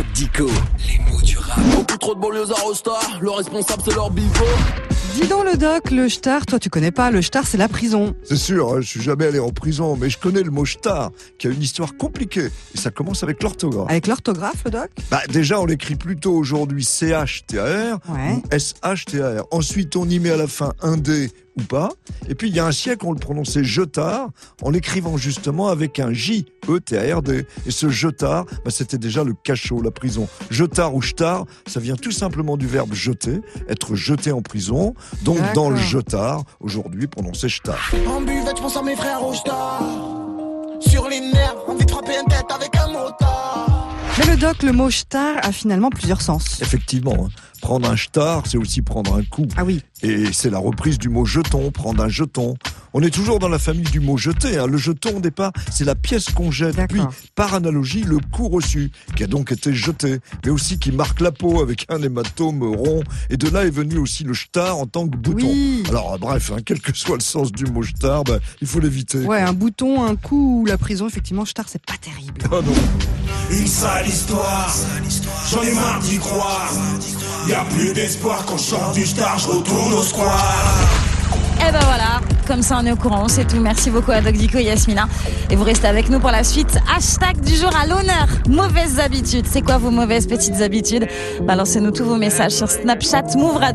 Doc Dico, les mots du rap. Beaucoup trop de banlieues à Rostar, le responsable c'est leur bigot. Dis donc le doc, le shtar, toi tu connais pas, le shtar c'est la prison. C'est sûr, hein, je suis jamais allé en prison, mais je connais le mot shtar, qui a une histoire compliquée. Et ça commence avec l'orthographe. Avec l'orthographe le doc? Bah, déjà, on l'écrit plutôt aujourd'hui C-H-T-A-R Ouais. ou S-H-T-A-R. Ensuite, on y met à la fin un D ou pas. Et puis, il y a un siècle, on le prononçait jetard, en l'écrivant justement avec un J, E-T-A-R-D. Et ce jetard, bah, c'était déjà le cachot, la prison. Jetard ou shtar, ça vient tout simplement du verbe jeter, être jeté en prison. Donc, dans le jetard, aujourd'hui, prononcé shtar. En buvette, je pense à mes frères Rostar. Sur les nerfs, envie de frapper une tête avec un motard. Mais le doc, le mot shtar a finalement plusieurs sens. Effectivement, hein. prendre un shtar, c'est aussi prendre un coup. Ah oui, Et c'est la reprise du mot jeton, prendre un jeton. On est toujours dans la famille du mot jeter. hein. Le jeton, au départ, c'est la pièce qu'on jette. Puis, par analogie, le coup reçu, qui a donc été jeté, mais aussi qui marque la peau avec un hématome rond. Et de là est venu aussi le shtar en tant que bouton. Oui. Alors, bref, hein, quel que soit le sens du mot shtar, bah, il faut l'éviter. ouais, un bouton, un coup ou la prison, effectivement, shtar c'est pas terrible. Ah non. Une sale histoire, j'en ai marre d'y croire. Y a plus d'espoir quand je sors du star, je retourne au square. Et ben voilà, comme ça on est au courant, c'est tout. Merci beaucoup à Doc Dico Yasmina. Et vous restez avec nous pour la suite. Hashtag du jour à l'honneur. Mauvaises habitudes. C'est quoi vos mauvaises petites habitudes? Balancez-nous tous vos messages sur Snapchat Move.